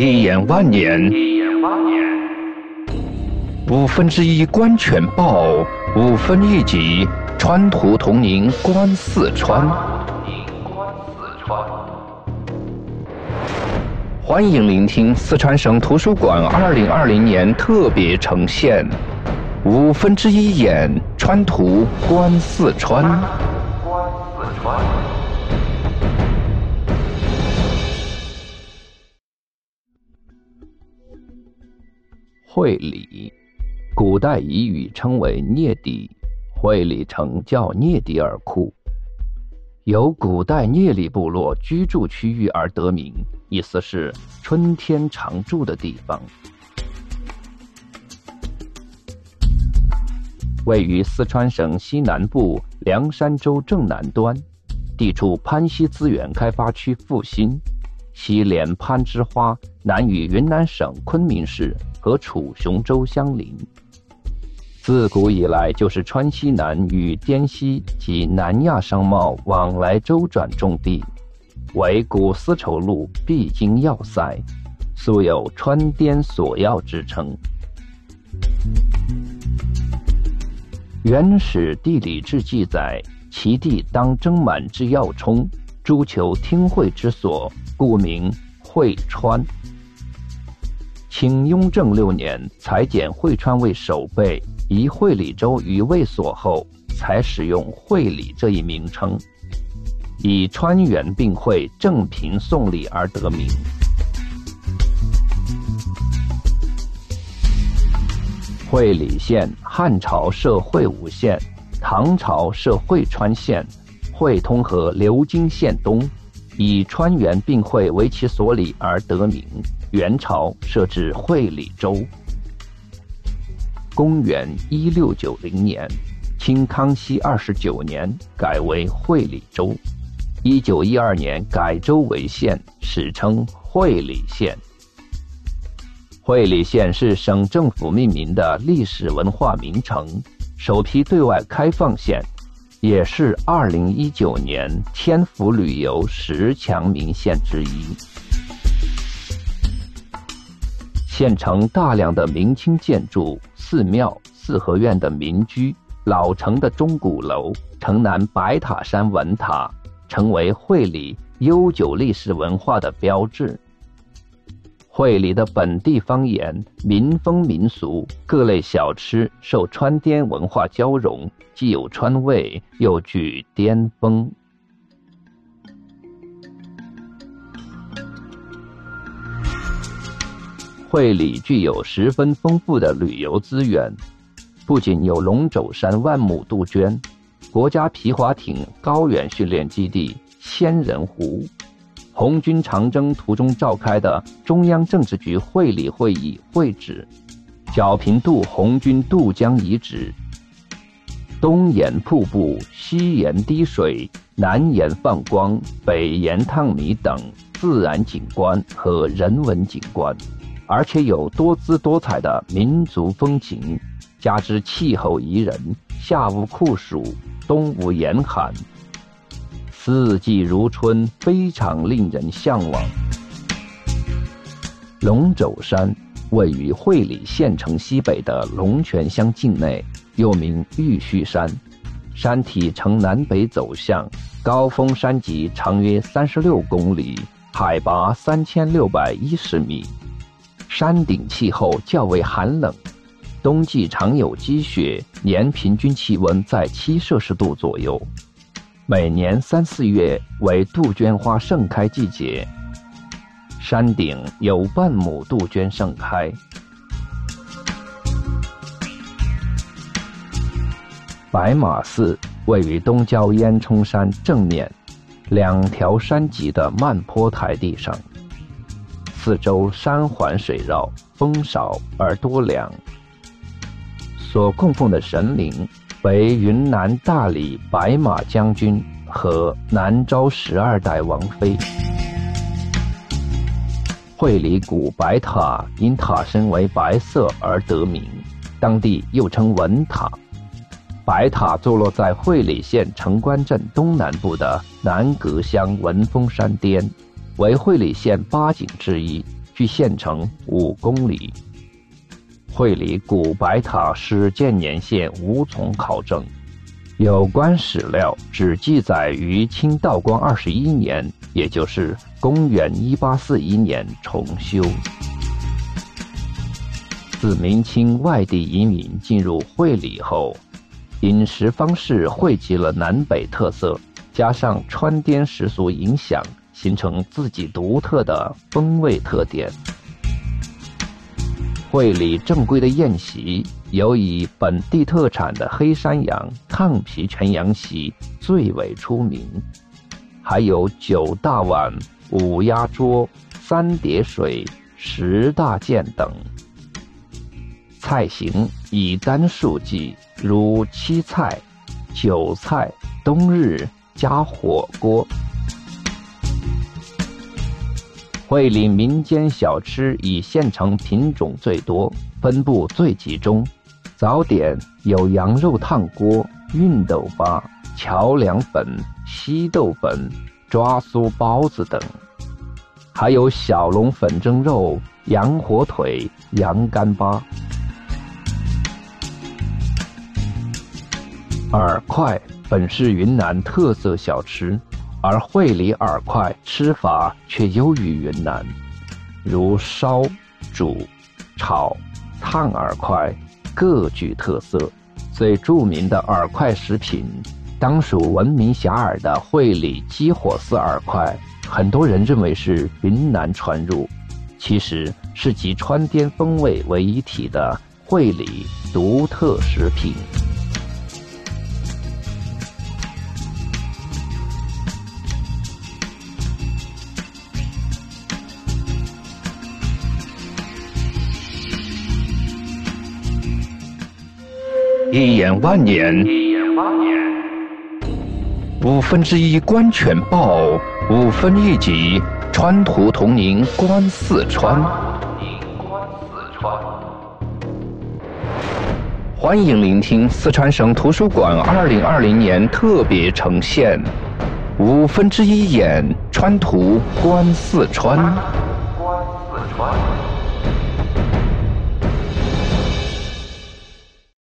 一眼万年，一眼万年五分之一观全豹，五分一级川图同您观四川。欢迎聆听四川省图书馆二零二零年特别呈现《五分之一眼川图观四川》。会理，古代彝语称为聂底，会理城叫聂底尔库，由古代聂里部落居住区域而得名，意思是春天常住的地方。位于四川省西南部凉山州正南端，地处潘西资源开发区腹心，西连攀枝花，南与云南省昆明市。和楚雄州相邻，自古以来就是川西南与滇西及南亚商贸往来周转重地，为古丝绸路必经要塞，素有“川滇锁要”之称。《原始地理志》记载，其地当征满之要冲，诸求听会之所，故名会川。清雍正六年，裁减会川为守备，移会理州于卫所后，才使用会理这一名称，以川原并会，正平送礼而得名。会理县，汉朝设会武县，唐朝设会川县，会通河流经县东，以川原并会为其所理而得名。元朝设置会理州。公元一六九零年，清康熙二十九年改为会理州。一九一二年改州为县，史称会理县。会理县是省政府命名的历史文化名城，首批对外开放县，也是二零一九年天府旅游十强名县之一。县城大量的明清建筑、寺庙、四合院的民居、老城的钟鼓楼、城南白塔山文塔，成为会理悠久历史文化的标志。会理的本地方言、民风民俗、各类小吃，受川滇文化交融，既有川味，又具滇风。会理具有十分丰富的旅游资源，不仅有龙肘山万亩杜鹃、国家皮划艇高原训练基地仙人湖、红军长征途中召开的中央政治局会理会议会址、皎平渡红军渡江遗址、东沿瀑布、西沿滴水、南沿放光、北沿烫米等自然景观和人文景观。而且有多姿多彩的民族风情，加之气候宜人，夏无酷暑，冬无严寒，四季如春，非常令人向往。龙肘山位于会理县城西北的龙泉乡境内，又名玉虚山，山体呈南北走向，高峰山脊长约三十六公里，海拔三千六百一十米。山顶气候较为寒冷，冬季常有积雪，年平均气温在七摄氏度左右。每年三四月为杜鹃花盛开季节，山顶有半亩杜鹃盛开。白马寺位于东郊烟囱山正面，两条山脊的慢坡台地上。四周山环水绕，风少而多凉。所供奉的神灵为云南大理白马将军和南诏十二代王妃。会理古白塔因塔身为白色而得名，当地又称文塔。白塔坐落在会理县城关镇东南部的南阁乡文峰山巅。为会理县八景之一，距县城五公里。会理古白塔始建年限无从考证，有关史料只记载于清道光二十一年，也就是公元一八四一年重修。自明清外地移民进入会理后，饮食方式汇集了南北特色，加上川滇食俗影响，形成自己独特的风味特点。会理正规的宴席有以本地特产的黑山羊烫皮全羊席最为出名，还有九大碗、五鸭桌、三碟水、十大件等。菜型以单数计，如七菜、九菜、冬日加火锅。会理民间小吃以县城品种最多，分布最集中。早点有羊肉烫锅、熨斗粑、桥凉粉、稀豆粉、抓酥包子等，还有小笼粉蒸肉、羊火腿、羊干巴。饵块本是云南特色小吃。而会理饵块吃法却优于云南，如烧、煮、炒、烫饵块各具特色。最著名的饵块食品，当属闻名遐迩的会理鸡火丝饵块。很多人认为是云南传入，其实是集川滇风味为一体的会理独特食品。一眼万年，一眼万年五分之一观全报，五分一集川图同您观四川。欢迎聆听四川省图书馆二零二零年特别呈现《五分之一眼川图》。观四川。